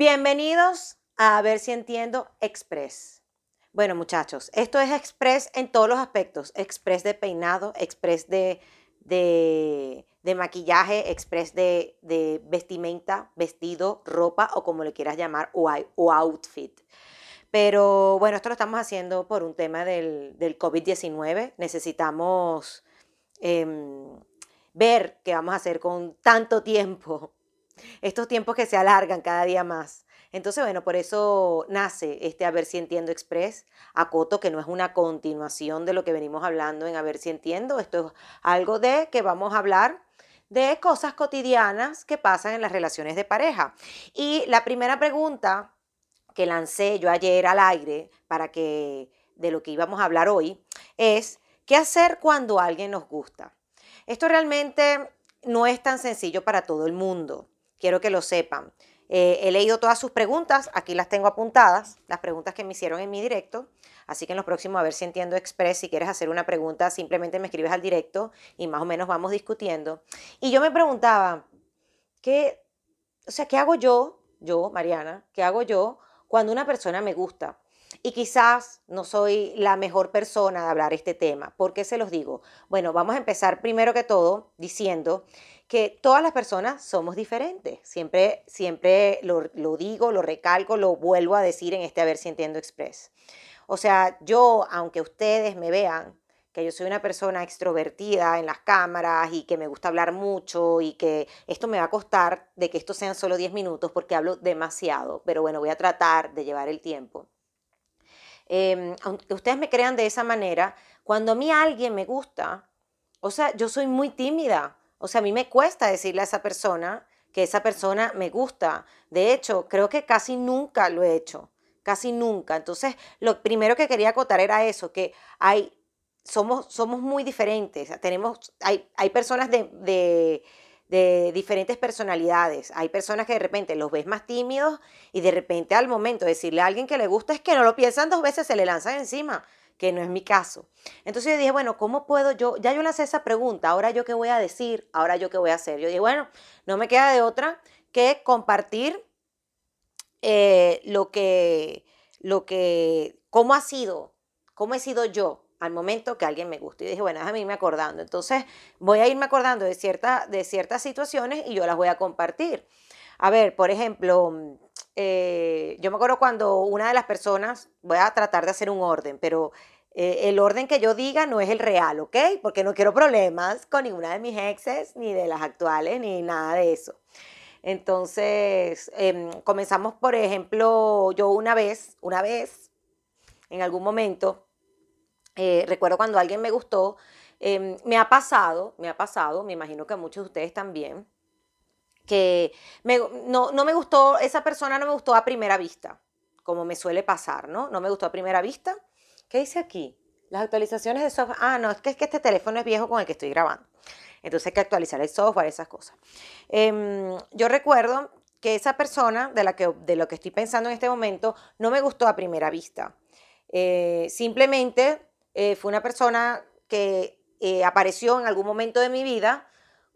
Bienvenidos a ver si entiendo Express. Bueno, muchachos, esto es Express en todos los aspectos. Express de peinado, Express de, de, maquillaje, Express de, de, vestimenta, vestido, ropa o como le quieras llamar, o, o outfit. Pero bueno, esto lo estamos haciendo por un tema del, del COVID-19. Necesitamos em, ver qué vamos a hacer con tanto tiempo. Estos tiempos que se alargan cada día más. Entonces, bueno, por eso nace este A ver si entiendo Express. Que no es una continuación de lo que venimos hablando en A si entiendo. Esto es algo de que vamos a hablar de cosas cotidianas que pasan en las relaciones de pareja. Y la primera pregunta que lancé yo ayer al aire para que de lo que íbamos a hablar hoy es ¿qué hacer cuando alguien nos gusta? Esto realmente no es tan sencillo para todo el mundo. Quiero que lo sepan. Eh, he leído todas sus preguntas, aquí las tengo apuntadas, las preguntas que me hicieron en mi directo. Así que en los próximos, a ver si entiendo Express, si quieres hacer una pregunta, simplemente me escribes al directo y más o menos vamos discutiendo. Y yo me preguntaba, ¿qué, o sea, ¿qué hago yo, yo, Mariana, qué hago yo cuando una persona me gusta. Y quizás no soy la mejor persona de hablar este tema. ¿Por qué se los digo? Bueno, vamos a empezar primero que todo diciendo que todas las personas somos diferentes. Siempre, siempre lo, digo, lo recalco, lo vuelvo a decir en este A ver si entiendo express. O sea, yo, aunque ustedes me vean que yo soy una persona extrovertida en las cámaras y que me gusta hablar mucho y que esto me va a costar de que esto sean solo 10 minutos porque hablo demasiado, pero bueno, voy a tratar de llevar el tiempo. Em, aunque ustedes me crean de esa manera, cuando a mí alguien me gusta, o sea, yo soy muy tímida, o sea, a mí me cuesta decirle a esa persona que esa persona me gusta. De hecho, creo que casi nunca lo he hecho, casi nunca. Entonces, lo primero que quería acotar era eso, que hay somos, somos muy diferentes. Tenemos, hay, hay personas de, de, de, diferentes personalidades. Hay personas que de repente los ves más tímidos y de repente al momento de decirle a alguien que le gusta es que no lo piensan dos veces, se le lanzan encima, que no es mi caso. Entonces yo dije, bueno, ¿cómo puedo yo? Ya yo le hice esa pregunta, ahora yo qué voy a decir, ahora yo qué voy a hacer. Yo dije, bueno, no me queda de otra que compartir eh, lo que, lo que, cómo ha sido, cómo he sido yo al momento que alguien me guste. Y dije, bueno, déjame irme acordando. Entonces voy a irme acordando de, cierta, de ciertas situaciones y yo las voy a compartir. A ver, por ejemplo, eh, yo me acuerdo cuando una de las personas, voy a tratar de hacer un orden, pero eh, el orden que yo diga no es el real, ¿ok? Porque no quiero problemas con ninguna de mis exes, ni de las actuales, ni nada de eso. Entonces, em, comenzamos, por ejemplo, yo una vez, una vez, en algún momento, eh, recuerdo cuando alguien me gustó, em, me ha pasado, me ha pasado, me imagino que a muchos de ustedes también, que no, me gustó, esa persona no me gustó a primera vista, como me suele pasar, ¿no? No me gustó a primera vista. ¿Qué dice aquí? Las actualizaciones de software. Ah, no, es que, es que este teléfono es viejo con el que estoy grabando. Entonces hay que actualizar el software, esas cosas. Em, yo recuerdo que esa persona de, la que, de lo que estoy pensando en este momento no me gustó a primera vista. Eh, simplemente eh, fue una persona que eh, apareció en algún momento de mi vida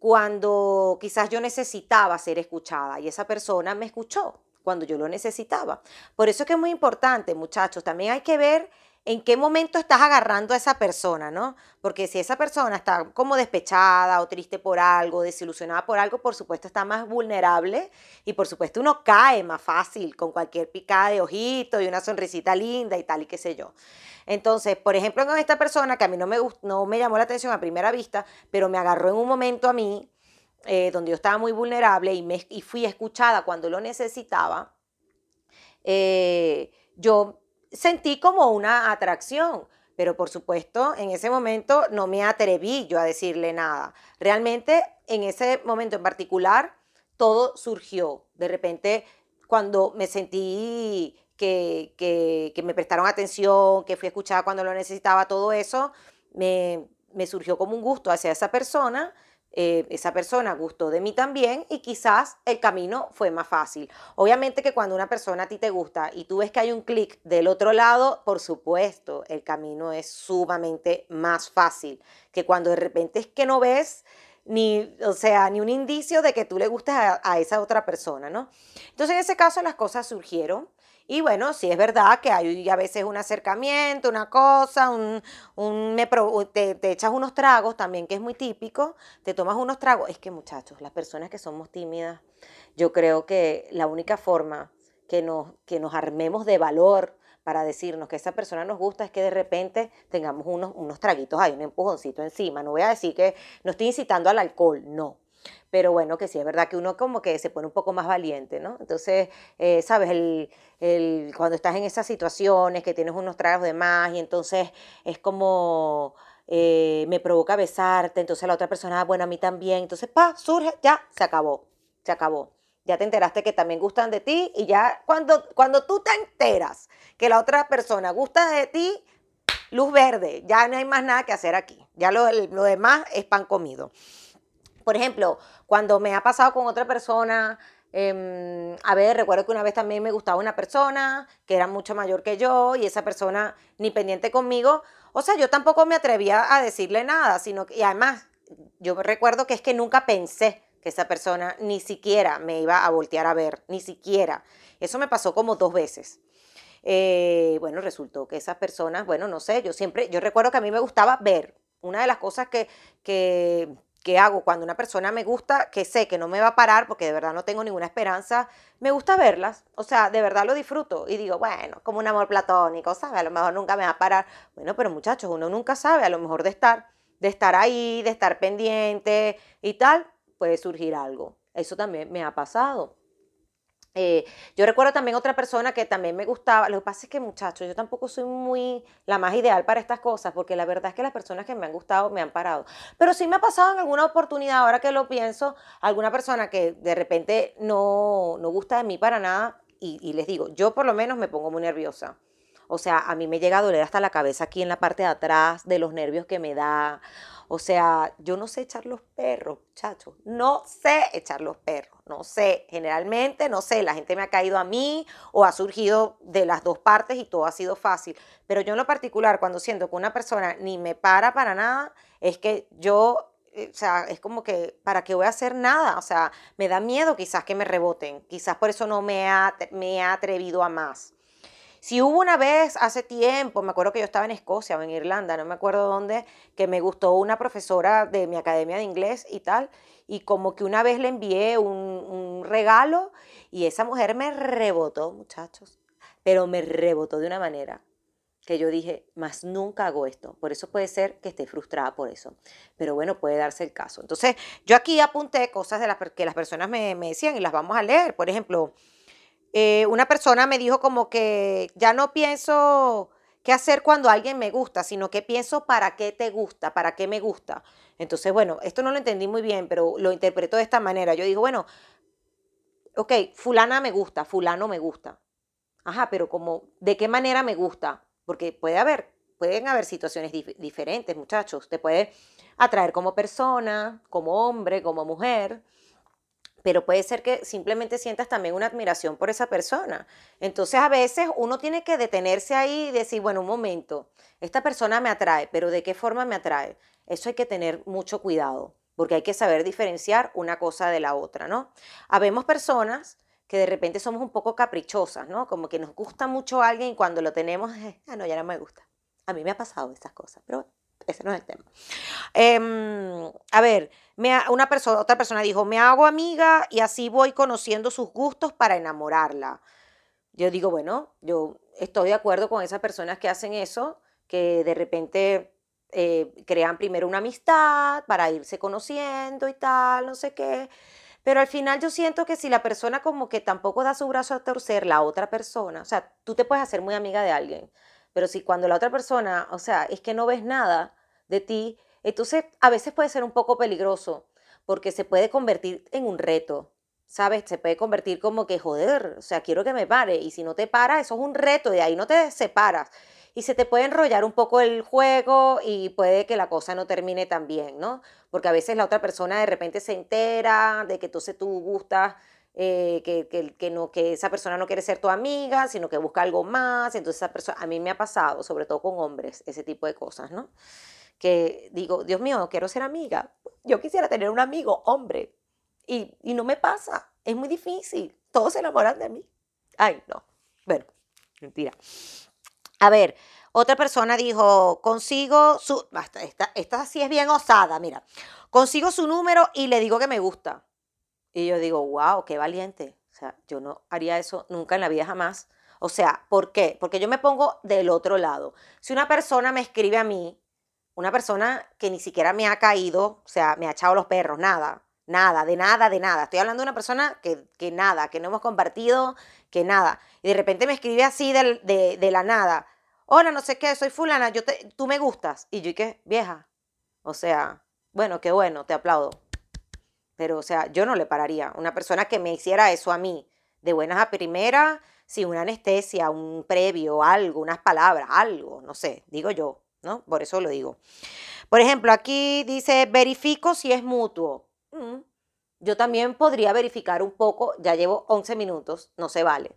cuando quizás yo necesitaba ser escuchada y esa persona me escuchó cuando yo lo necesitaba. Por eso es que es muy importante, muchachos, también hay que ver en qué momento estás agarrando a esa persona, ¿no? Porque si esa persona está como despechada o triste por algo, desilusionada por algo, por supuesto está más vulnerable y por supuesto uno cae más fácil con cualquier picada de ojito y una sonrisita linda y tal y qué sé yo. Entonces, por ejemplo, con esta persona que a mí no me, no me llamó la atención a primera vista, pero me agarró en un momento a mí eh, donde yo estaba muy vulnerable y, me, y fui escuchada cuando lo necesitaba, eh, yo sentí como una atracción, pero por supuesto en ese momento no me atreví yo a decirle nada. Realmente en ese momento en particular todo surgió. De repente cuando me sentí que, que, me prestaron atención, que fui escuchada cuando lo necesitaba, todo eso, me, me surgió como un gusto hacia esa persona eh, esa persona gustó de mí también y quizás el camino fue más fácil. Obviamente que cuando una persona a ti te gusta y tú ves que hay un clic del otro lado, por supuesto, el camino es sumamente más fácil que cuando de repente es que no ves ni, o sea, ni un indicio de que tú le gustes a, a esa otra persona, ¿no? Entonces, en ese caso las cosas surgieron. Y bueno, sí es verdad que hay a veces un acercamiento, una cosa, un, un me te, te, echas unos tragos también, que es muy típico, te tomas unos tragos. Es que muchachos, las personas que somos tímidas, yo creo que la única forma que nos, que nos armemos de valor para decirnos que esa persona nos gusta es que de repente tengamos unos, unos traguitos ahí, un empujoncito encima. No voy a decir que no estoy incitando al alcohol, no pero bueno, que sí, es verdad que uno como que se pone un poco más valiente, ¿no? Entonces, eh, sabes, el, el, cuando estás en esas situaciones, que tienes unos tragos de más y entonces es como... Eh, me provoca besarte, entonces la otra persona, ah, bueno, a mí también, entonces, pa, surge, ya, se acabó, se acabó. Ya te enteraste que también gustan de ti y ya cuando, cuando tú te enteras que la otra persona gusta de ti, luz verde, ya no hay más nada que hacer aquí, ya lo, lo demás es pan comido. Por ejemplo, cuando me ha pasado con otra persona, em, a ver, recuerdo que una vez también me gustaba una persona que era mucho mayor que yo y esa persona ni pendiente conmigo. O sea, yo tampoco me atrevía a decirle nada, sino que, y además, yo recuerdo que es que nunca pensé que esa persona ni siquiera me iba a voltear a ver, ni siquiera. Eso me pasó como dos veces. Eh, bueno, resultó que esas personas, bueno, no sé, yo siempre, yo recuerdo que a mí me gustaba ver. Una de las cosas que, que ¿Qué hago cuando una persona me gusta, que sé que no me va a parar porque de verdad no tengo ninguna esperanza, me gusta verlas, o sea, de verdad lo disfruto y digo, bueno, como un amor platónico, ¿sabes? A lo mejor nunca me va a parar. Bueno, pero muchachos, uno nunca sabe, a lo mejor de estar, de estar ahí, de estar pendiente y tal, puede surgir algo. Eso también me ha pasado. Eh, yo recuerdo también otra persona que también me gustaba. Lo que pasa es que, muchachos, yo tampoco soy muy la más ideal para estas cosas, porque la verdad es que las personas que me han gustado me han parado. Pero sí me ha pasado en alguna oportunidad, ahora que lo pienso, alguna persona que de repente no, no gusta de mí para nada, y, y les digo, yo por lo menos me pongo muy nerviosa. O sea, a mí me llega a doler hasta la cabeza aquí en la parte de atrás de los nervios que me da. O sea, yo no sé echar los perros, muchachos. No sé echar los perros. No sé. Generalmente, no sé. La gente me ha caído a mí o ha surgido de las dos partes y todo ha sido fácil. Pero yo en lo particular, cuando siento que una persona ni me para para nada, es que yo eh, o sea, es como que, ¿para qué voy a hacer nada? O sea, me da miedo quizás que me reboten. Quizás por eso no me, ha, me atrevido a más. Si hubo una vez hace tiempo, me acuerdo que yo estaba en Escocia o en Irlanda, no me acuerdo dónde, que me gustó una profesora de mi academia de inglés y tal, y como que una vez le envié un, regalo y esa mujer me rebotó, muchachos, pero me rebotó de una manera que yo dije, más nunca hago esto. Por eso puede ser que esté frustrada por eso. Pero bueno, puede darse el caso. Entonces, yo aquí apunté cosas de las que las personas me, me decían y las vamos a leer. Por ejemplo, eh, una persona me dijo como que ya no pienso qué hacer cuando alguien me gusta, sino que pienso para qué te gusta, para qué me gusta. Entonces, bueno, esto no lo entendí muy bien, pero lo interpreto de esta manera. Yo digo, bueno, ok, fulana me gusta, fulano me gusta. Ajá, pero como, ¿de qué manera me gusta? Porque puede haber, pueden haber situaciones diferentes, muchachos. Te puede atraer como persona, como hombre, como mujer pero puede ser que simplemente sientas también una admiración por esa persona. Entonces a veces uno tiene que detenerse ahí y decir, bueno, un momento, esta persona me atrae, pero ¿de qué forma me atrae? Eso hay que tener mucho cuidado, porque hay que saber diferenciar una cosa de la otra, ¿no? Habemos personas que de repente somos un poco caprichosas, ¿no? Como que nos gusta mucho alguien y cuando lo tenemos, ah, no, ya no me gusta. A mí me ha pasado estas cosas, pero ese no es el tema. Em, a ver, me, una persona, otra persona dijo, me hago amiga y así voy conociendo sus gustos para enamorarla. Yo digo, bueno, yo estoy de acuerdo con esas personas que hacen eso, que de repente eh, crean primero una amistad para irse conociendo y tal, no sé qué. Pero al final yo siento que si la persona como que tampoco da su brazo a torcer, la otra persona, o sea, tú te puedes hacer muy amiga de alguien, pero si cuando la otra persona, o sea, es que no ves nada de ti, entonces a veces puede ser un poco peligroso porque se puede convertir en un reto, ¿sabes? Se puede convertir como que, joder, o sea, quiero que me pare y si no te para, eso es un reto, de ahí no te separas. Y se te puede enrollar un poco el juego y puede que la cosa no termine tan bien, ¿no? Porque a veces la otra persona de repente se entera de que entonces tú gustas eh, que, que, que, no, que esa persona no quiere ser tu amiga, sino que busca algo más. Entonces, esa persona, a mí me ha pasado, sobre todo con hombres, ese tipo de cosas, ¿no? Que digo, Dios mío, quiero ser amiga. Yo quisiera tener un amigo, hombre. Y, y no me pasa. Es muy difícil. Todos se enamoran de mí. Ay, no. Bueno, mentira. A ver, otra persona dijo, consigo su... Basta, esta, esta sí es bien osada, mira. Consigo su número y le digo que me gusta. Y yo digo, wow, qué valiente. O sea, yo no haría eso nunca en la vida jamás. O sea, ¿por qué? Porque yo me pongo del otro lado. Si una persona me escribe a mí, una persona que ni siquiera me ha caído, o sea, me ha echado los perros, nada, nada, de nada, de nada. Estoy hablando de una persona que, que nada, que no hemos compartido, que nada. Y de repente me escribe así de, de, de la nada. Hola, no sé qué, soy fulana, yo te, tú me gustas. Y yo, ¿y qué? Vieja. O sea, bueno, qué bueno, te aplaudo. Pero, o sea, yo no le pararía. Una persona que me hiciera eso a mí, de buenas a primeras, sin una anestesia, un previo, algo, unas palabras, algo, no sé, digo yo, ¿no? Por eso lo digo. Por ejemplo, aquí dice, verifico si es mutuo. Mm, yo también podría verificar un poco, ya llevo 11 minutos, no se vale.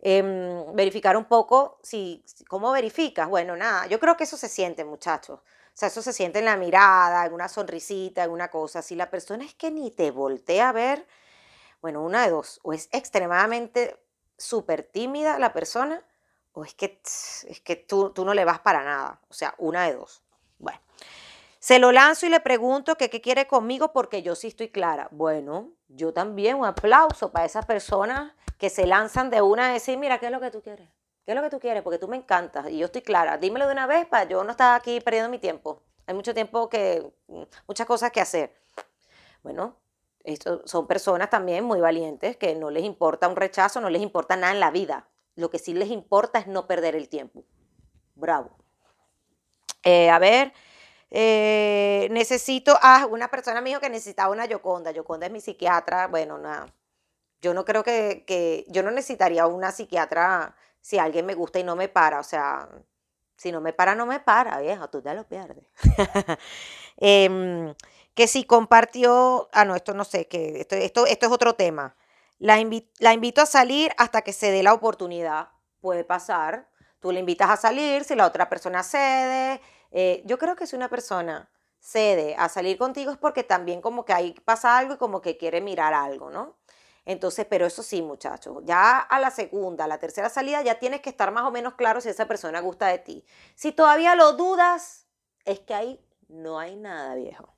Em, verificar un poco si, ¿cómo verificas? Bueno, nada, yo creo que eso se siente, muchachos. O sea, eso se siente en la mirada, en una sonrisita, en una cosa. Si la persona es que ni te voltea a ver, bueno, una de dos, o es extremadamente súper tímida la persona, o es que, es que tú, tú no le vas para nada. O sea, una de dos. Bueno, se lo lanzo y le pregunto qué quiere conmigo porque yo sí estoy clara. Bueno, yo también un aplauso para esas personas que se lanzan de una a decir, mira, ¿qué es lo que tú quieres? ¿Qué es lo que tú quieres? Porque tú me encantas y yo estoy clara. Dímelo de una vez para yo no estar aquí perdiendo mi tiempo. Hay mucho tiempo que, mm, muchas cosas que hacer. Bueno, esto son personas también muy valientes que no les importa un rechazo, no les importa nada en la vida. Lo que sí les importa es no perder el tiempo. Bravo. Eh, a ver, eh, necesito, ah, una persona me dijo que necesitaba una Yoconda. Yoconda es mi psiquiatra. Bueno, nada. Yo no creo que, que yo no necesitaría una psiquiatra si alguien me gusta y no me para, o sea, si no me para, no me para, vieja, tú ya lo pierdes. Em, que si compartió, ah, no, esto no sé, que esto, esto, esto es otro tema. La, invito a salir hasta que se dé la oportunidad. Puede pasar. Tú le invitas a salir, si la otra persona cede. Eh, yo creo que si una persona cede a salir contigo es porque también como que ahí pasa algo y como que quiere mirar algo, ¿no? Entonces, pero eso sí, muchachos, ya a la segunda, a la tercera salida ya tienes que estar más o menos claro si esa persona gusta de ti. Si todavía lo dudas, es que ahí no hay nada, viejo.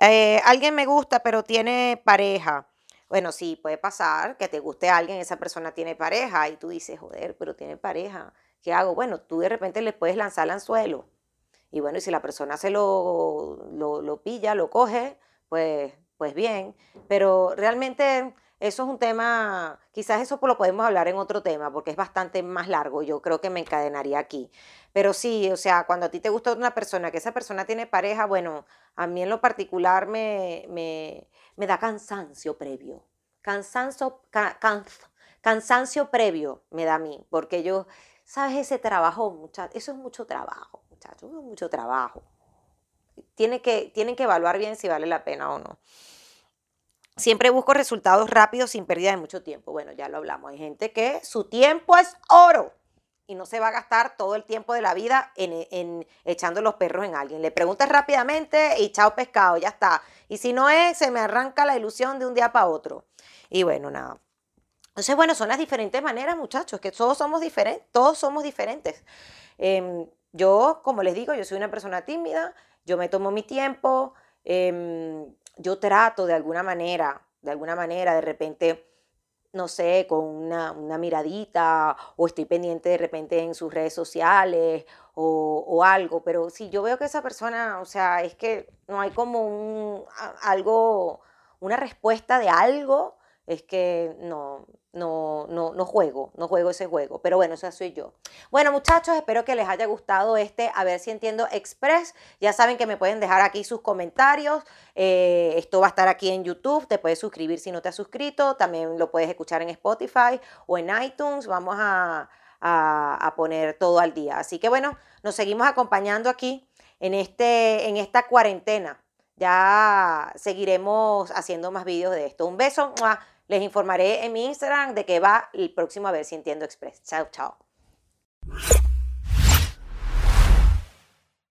Eh, alguien me gusta, pero tiene pareja. Bueno, sí, puede pasar que te guste alguien, esa persona tiene pareja y tú dices, joder, pero tiene pareja. ¿Qué hago? Bueno, tú de repente le puedes lanzar el anzuelo. Y bueno, y si la persona se lo, lo, lo pilla, lo coge, pues pues bien, pero realmente eso es un tema, quizás eso lo podemos hablar en otro tema, porque es bastante más largo, yo creo que me encadenaría aquí. Pero sí, o sea, cuando a ti te gusta una persona, que esa persona tiene pareja, bueno, a mí en lo particular me, me, me da cansancio previo. Cansancio, cansancio previo me da a mí, porque yo, ¿sabes? Ese trabajo, muchachos, eso es mucho trabajo, muchachos, mucho trabajo. Tiene que, tienen que evaluar bien si vale la pena o no. Siempre busco resultados rápidos sin pérdida de mucho tiempo. Bueno, ya lo hablamos. Hay gente que su tiempo es oro y no se va a gastar todo el tiempo de la vida en, echando los perros en alguien. Le preguntas rápidamente y chao pescado, ya está. Y si no es, se me arranca la ilusión de un día para otro. Y bueno, nada. Entonces, bueno, son las diferentes maneras, muchachos, que todos somos diferentes, todos somos diferentes. Em, yo, como les digo, yo soy una persona tímida, yo me tomo mi tiempo, em, yo trato de alguna manera, de alguna manera, de repente, no sé, con una, miradita o estoy pendiente de repente en sus redes sociales o, o, algo, pero si yo veo que esa persona, o sea, es que no hay como un, algo, una respuesta de algo, es que no, no, no, no juego, no juego ese juego. Pero bueno, esa soy yo. Bueno, muchachos, espero que les haya gustado este A ver si entiendo Express. Ya saben que me pueden dejar aquí sus comentarios. Eh, esto va a estar aquí en YouTube. Te puedes suscribir si no te has suscrito. También lo puedes escuchar en Spotify o en iTunes. Vamos a, a, poner todo al día. Así que bueno, nos seguimos acompañando aquí en, este, en esta cuarentena. Ya seguiremos haciendo más vídeos de esto. Un beso. Les informaré en mi Instagram de qué va el próximo A ver si entiendo express. Chao, chao.